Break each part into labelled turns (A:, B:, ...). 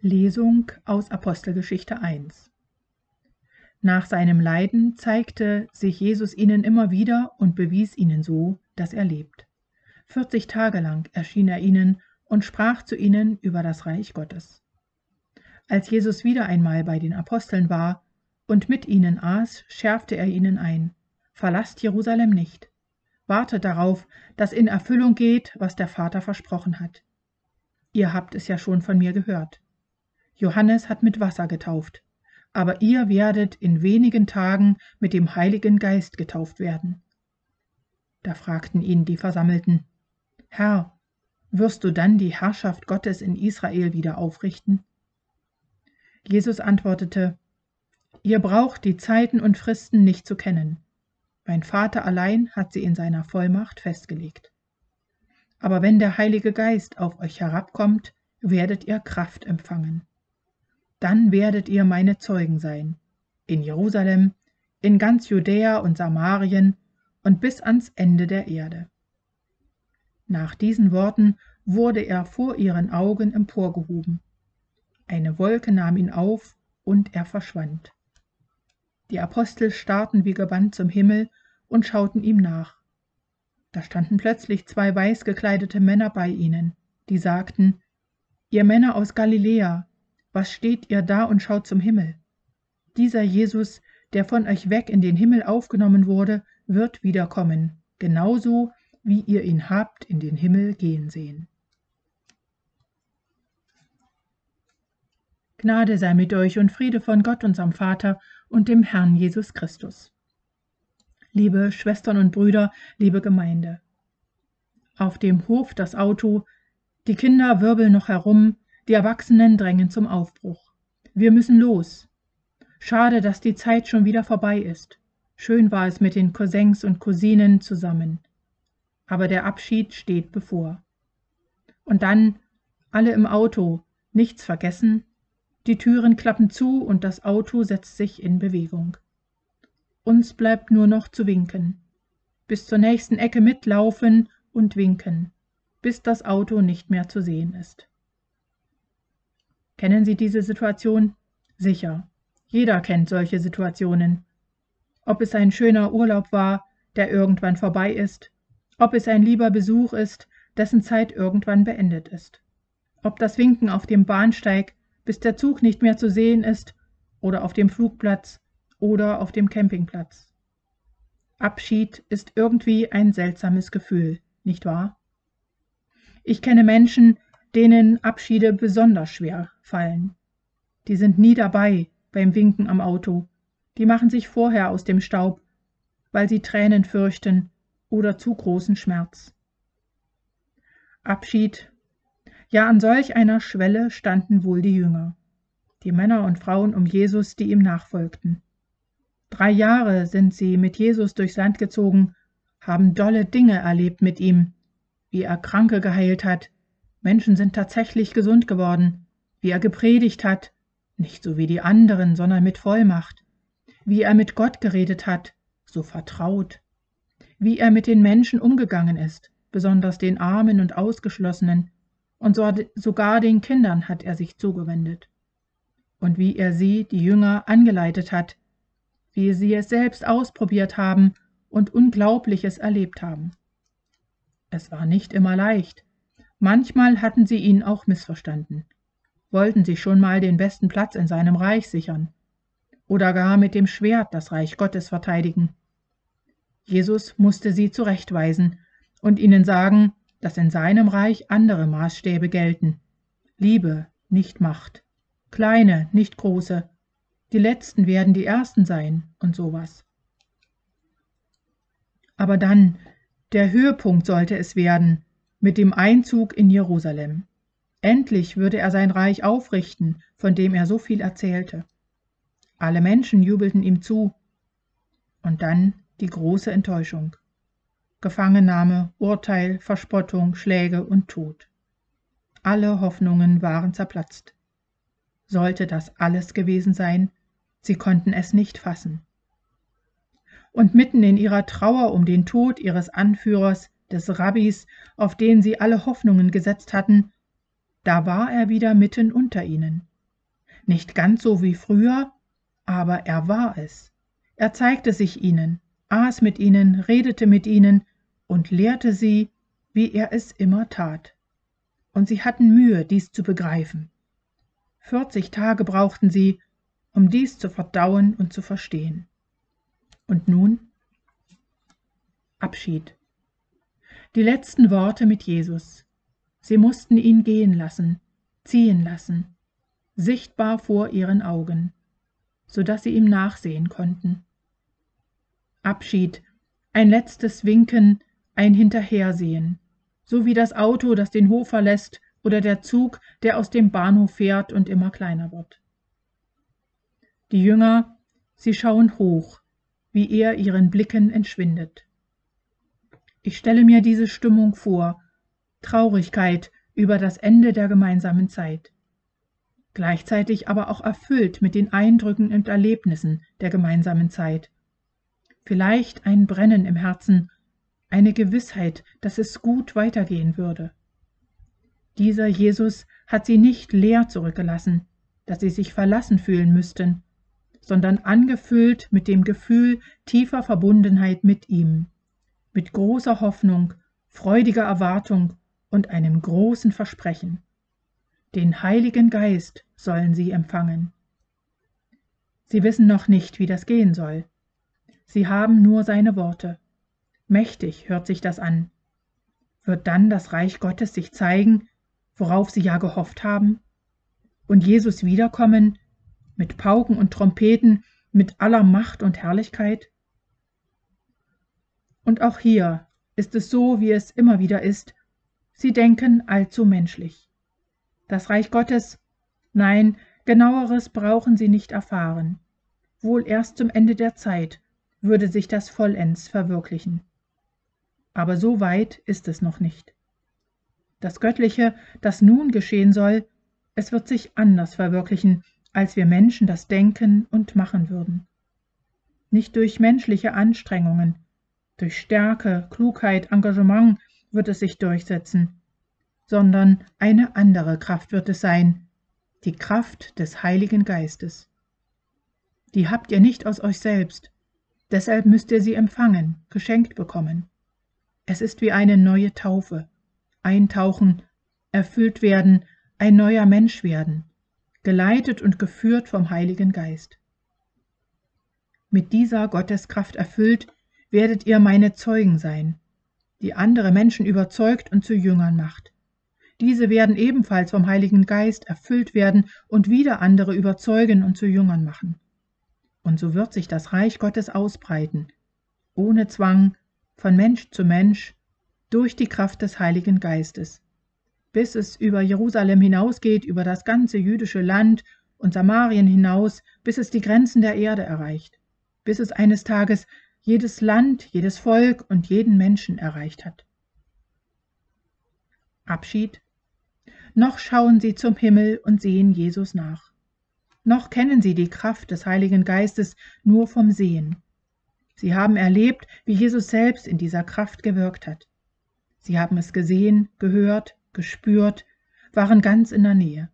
A: Lesung aus Apostelgeschichte 1 Nach seinem Leiden zeigte sich Jesus ihnen immer wieder und bewies ihnen so, dass er lebt. 40 Tage lang erschien er ihnen und sprach zu ihnen über das Reich Gottes. Als Jesus wieder einmal bei den Aposteln war und mit ihnen aß, schärfte er ihnen ein, verlasst Jerusalem nicht, wartet darauf, dass in Erfüllung geht, was der Vater versprochen hat. Ihr habt es ja schon von mir gehört. Johannes hat mit Wasser getauft, aber ihr werdet in wenigen Tagen mit dem Heiligen Geist getauft werden. Da fragten ihn die Versammelten, Herr, wirst du dann die Herrschaft Gottes in Israel wieder aufrichten? Jesus antwortete, Ihr braucht die Zeiten und Fristen nicht zu kennen. Mein Vater allein hat sie in seiner Vollmacht festgelegt. Aber wenn der Heilige Geist auf euch herabkommt, werdet ihr Kraft empfangen. Dann werdet ihr meine Zeugen sein, in Jerusalem, in ganz Judäa und Samarien und bis ans Ende der Erde. Nach diesen Worten wurde er vor ihren Augen emporgehoben. Eine Wolke nahm ihn auf und er verschwand. Die Apostel starrten wie gebannt zum Himmel und schauten ihm nach. Da standen plötzlich zwei weiß gekleidete Männer bei ihnen, die sagten, Ihr Männer aus Galiläa, was steht ihr da und schaut zum Himmel? Dieser Jesus, der von euch weg in den Himmel aufgenommen wurde, wird wiederkommen, genauso wie ihr ihn habt in den Himmel gehen sehen. Gnade sei mit euch und Friede von Gott, unserem Vater und dem Herrn Jesus Christus. Liebe Schwestern und Brüder, liebe Gemeinde. Auf dem Hof das Auto, die Kinder wirbeln noch herum, die Erwachsenen drängen zum Aufbruch. Wir müssen los. Schade, dass die Zeit schon wieder vorbei ist. Schön war es mit den Cousins und Cousinen zusammen aber der Abschied steht bevor. Und dann alle im Auto, nichts vergessen, die Türen klappen zu und das Auto setzt sich in Bewegung. Uns bleibt nur noch zu winken, bis zur nächsten Ecke mitlaufen und winken, bis das Auto nicht mehr zu sehen ist. Kennen Sie diese Situation? Sicher. Jeder kennt solche Situationen. Ob es ein schöner Urlaub war, der irgendwann vorbei ist, ob es ein lieber Besuch ist, dessen Zeit irgendwann beendet ist, ob das Winken auf dem Bahnsteig, bis der Zug nicht mehr zu sehen ist, oder auf dem Flugplatz oder auf dem Campingplatz. Abschied ist irgendwie ein seltsames Gefühl, nicht wahr? Ich kenne Menschen, denen Abschiede besonders schwer fallen. Die sind nie dabei beim Winken am Auto, die machen sich vorher aus dem Staub, weil sie Tränen fürchten oder zu großen Schmerz. Abschied. Ja, an solch einer Schwelle standen wohl die Jünger, die Männer und Frauen um Jesus, die ihm nachfolgten. Drei Jahre sind sie mit Jesus durchs Land gezogen, haben dolle Dinge erlebt mit ihm, wie er Kranke geheilt hat, Menschen sind tatsächlich gesund geworden, wie er gepredigt hat, nicht so wie die anderen, sondern mit Vollmacht, wie er mit Gott geredet hat, so vertraut, wie er mit den Menschen umgegangen ist, besonders den Armen und Ausgeschlossenen, und sogar den Kindern hat er sich zugewendet. Und wie er sie, die Jünger, angeleitet hat, wie sie es selbst ausprobiert haben und Unglaubliches erlebt haben. Es war nicht immer leicht. Manchmal hatten sie ihn auch missverstanden, wollten sich schon mal den besten Platz in seinem Reich sichern oder gar mit dem Schwert das Reich Gottes verteidigen. Jesus musste sie zurechtweisen und ihnen sagen, dass in seinem Reich andere Maßstäbe gelten. Liebe, nicht Macht. Kleine, nicht große. Die Letzten werden die Ersten sein und sowas. Aber dann, der Höhepunkt sollte es werden, mit dem Einzug in Jerusalem. Endlich würde er sein Reich aufrichten, von dem er so viel erzählte. Alle Menschen jubelten ihm zu. Und dann die große Enttäuschung. Gefangennahme, Urteil, Verspottung, Schläge und Tod. Alle Hoffnungen waren zerplatzt. Sollte das alles gewesen sein? Sie konnten es nicht fassen. Und mitten in ihrer Trauer um den Tod ihres Anführers, des Rabbis, auf den sie alle Hoffnungen gesetzt hatten, da war er wieder mitten unter ihnen, Nicht ganz so wie früher, aber er war es. Er zeigte sich ihnen, aß mit ihnen, redete mit ihnen und lehrte sie, wie er es immer tat. Und sie hatten Mühe, dies zu begreifen. Vierzig Tage brauchten sie, um dies zu verdauen und zu verstehen. Und nun Abschied. Die letzten Worte mit Jesus. Sie mussten ihn gehen lassen, ziehen lassen, sichtbar vor ihren Augen, so dass sie ihm nachsehen konnten. Abschied, ein letztes Winken, ein Hinterhersehen, so wie das Auto, das den Hof verlässt, oder der Zug, der aus dem Bahnhof fährt und immer kleiner wird. Die Jünger, sie schauen hoch, wie er ihren Blicken entschwindet. Ich stelle mir diese Stimmung vor, Traurigkeit über das Ende der gemeinsamen Zeit gleichzeitig aber auch erfüllt mit den Eindrücken und Erlebnissen der gemeinsamen Zeit. Vielleicht ein Brennen im Herzen, eine Gewissheit, dass es gut weitergehen würde. Dieser Jesus hat sie nicht leer zurückgelassen, dass sie sich verlassen fühlen müssten, sondern angefüllt mit dem Gefühl tiefer Verbundenheit mit ihm, mit großer Hoffnung, freudiger Erwartung und einem großen Versprechen. Den Heiligen Geist sollen sie empfangen. Sie wissen noch nicht, wie das gehen soll. Sie haben nur seine Worte. Mächtig hört sich das an. Wird dann das Reich Gottes sich zeigen, worauf sie ja gehofft haben? Und Jesus wiederkommen, mit Pauken und Trompeten, mit aller Macht und Herrlichkeit? Und auch hier ist es so, wie es immer wieder ist, sie denken allzu menschlich. Das Reich Gottes, nein, genaueres brauchen sie nicht erfahren. Wohl erst zum Ende der Zeit würde sich das vollends verwirklichen. Aber so weit ist es noch nicht. Das Göttliche, das nun geschehen soll, es wird sich anders verwirklichen, als wir Menschen das denken und machen würden. Nicht durch menschliche Anstrengungen, durch Stärke, Klugheit, Engagement wird es sich durchsetzen, sondern eine andere Kraft wird es sein, die Kraft des Heiligen Geistes. Die habt ihr nicht aus euch selbst, deshalb müsst ihr sie empfangen, geschenkt bekommen. Es ist wie eine neue Taufe, eintauchen, erfüllt werden, ein neuer Mensch werden, geleitet und geführt vom Heiligen Geist. Mit dieser Gotteskraft erfüllt, werdet ihr meine Zeugen sein, die andere Menschen überzeugt und zu Jüngern macht. Diese werden ebenfalls vom Heiligen Geist erfüllt werden und wieder andere überzeugen und zu Jüngern machen. Und so wird sich das Reich Gottes ausbreiten, ohne Zwang, von Mensch zu Mensch, durch die Kraft des Heiligen Geistes, bis es über Jerusalem hinausgeht, über das ganze jüdische Land und Samarien hinaus, bis es die Grenzen der Erde erreicht, bis es eines Tages jedes Land, jedes Volk und jeden Menschen erreicht hat. Abschied noch schauen sie zum Himmel und sehen Jesus nach. Noch kennen sie die Kraft des Heiligen Geistes nur vom Sehen. Sie haben erlebt, wie Jesus selbst in dieser Kraft gewirkt hat. Sie haben es gesehen, gehört, gespürt, waren ganz in der Nähe.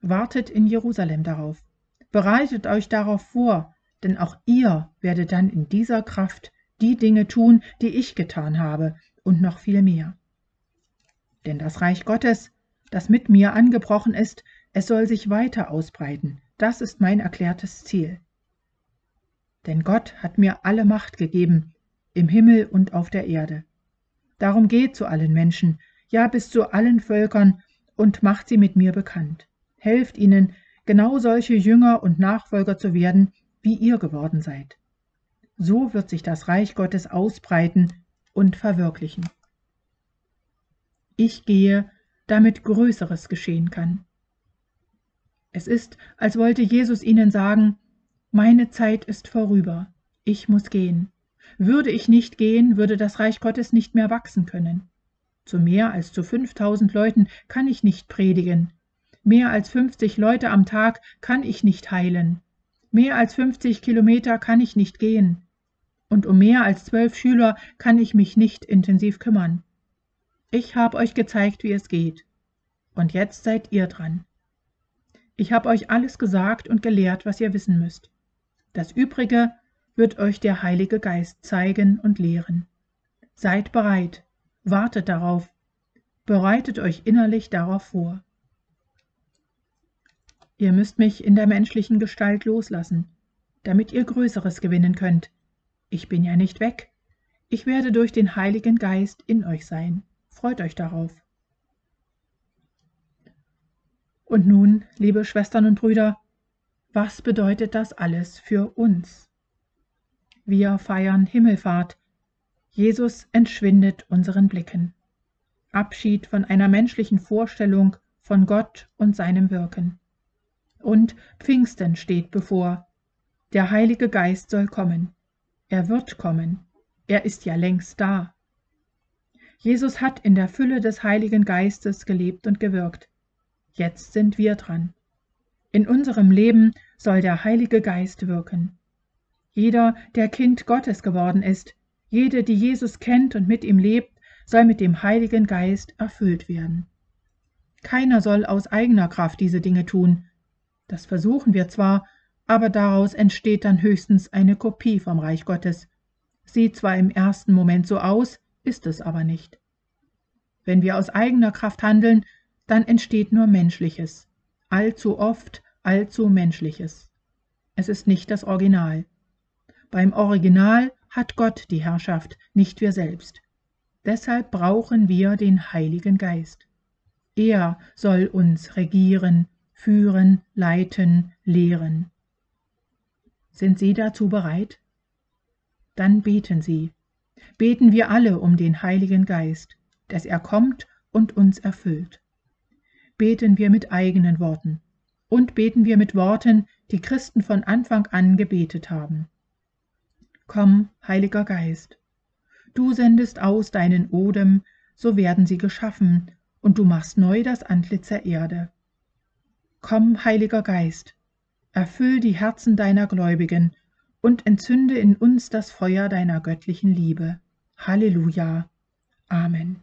A: Wartet in Jerusalem darauf. Bereitet euch darauf vor, denn auch ihr werdet dann in dieser Kraft die Dinge tun, die ich getan habe, und noch viel mehr. Denn das Reich Gottes das mit mir angebrochen ist, es soll sich weiter ausbreiten. Das ist mein erklärtes Ziel. Denn Gott hat mir alle Macht gegeben, im Himmel und auf der Erde. Darum geht zu allen Menschen, ja bis zu allen Völkern, und macht sie mit mir bekannt. Helft ihnen, genau solche Jünger und Nachfolger zu werden, wie ihr geworden seid. So wird sich das Reich Gottes ausbreiten und verwirklichen. Ich gehe, damit Größeres geschehen kann. Es ist, als wollte Jesus ihnen sagen, meine Zeit ist vorüber, ich muss gehen. Würde ich nicht gehen, würde das Reich Gottes nicht mehr wachsen können. Zu mehr als zu 5000 Leuten kann ich nicht predigen. Mehr als 50 Leute am Tag kann ich nicht heilen. Mehr als 50 Kilometer kann ich nicht gehen. Und um mehr als zwölf Schüler kann ich mich nicht intensiv kümmern. Ich habe euch gezeigt, wie es geht. Und jetzt seid ihr dran. Ich habe euch alles gesagt und gelehrt, was ihr wissen müsst. Das Übrige wird euch der Heilige Geist zeigen und lehren. Seid bereit, wartet darauf, bereitet euch innerlich darauf vor. Ihr müsst mich in der menschlichen Gestalt loslassen, damit ihr Größeres gewinnen könnt. Ich bin ja nicht weg. Ich werde durch den Heiligen Geist in euch sein. Freut euch darauf. Und nun, liebe Schwestern und Brüder, was bedeutet das alles für uns? Wir feiern Himmelfahrt. Jesus entschwindet unseren Blicken. Abschied von einer menschlichen Vorstellung von Gott und seinem Wirken. Und Pfingsten steht bevor. Der Heilige Geist soll kommen. Er wird kommen. Er ist ja längst da. Jesus hat in der Fülle des Heiligen Geistes gelebt und gewirkt. Jetzt sind wir dran. In unserem Leben soll der Heilige Geist wirken. Jeder, der Kind Gottes geworden ist, jede, die Jesus kennt und mit ihm lebt, soll mit dem Heiligen Geist erfüllt werden. Keiner soll aus eigener Kraft diese Dinge tun. Das versuchen wir zwar, aber daraus entsteht dann höchstens eine Kopie vom Reich Gottes. Sieht zwar im ersten Moment so aus, ist es aber nicht. Wenn wir aus eigener Kraft handeln, dann entsteht nur Menschliches, allzu oft allzu Menschliches. Es ist nicht das Original. Beim Original hat Gott die Herrschaft, nicht wir selbst. Deshalb brauchen wir den Heiligen Geist. Er soll uns regieren, führen, leiten, lehren. Sind Sie dazu bereit? Dann beten Sie. Beten wir alle um den Heiligen Geist, dass er kommt und uns erfüllt beten wir mit eigenen Worten und beten wir mit Worten, die Christen von Anfang an gebetet haben. Komm, Heiliger Geist, du sendest aus deinen Odem, so werden sie geschaffen, und du machst neu das Antlitz der Erde. Komm, Heiliger Geist, erfüll die Herzen deiner Gläubigen und entzünde in uns das Feuer deiner göttlichen Liebe. Halleluja. Amen.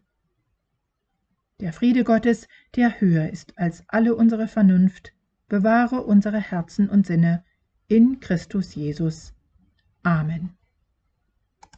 A: Der Friede Gottes, der höher ist als alle unsere Vernunft, bewahre unsere Herzen und Sinne in Christus Jesus. Amen.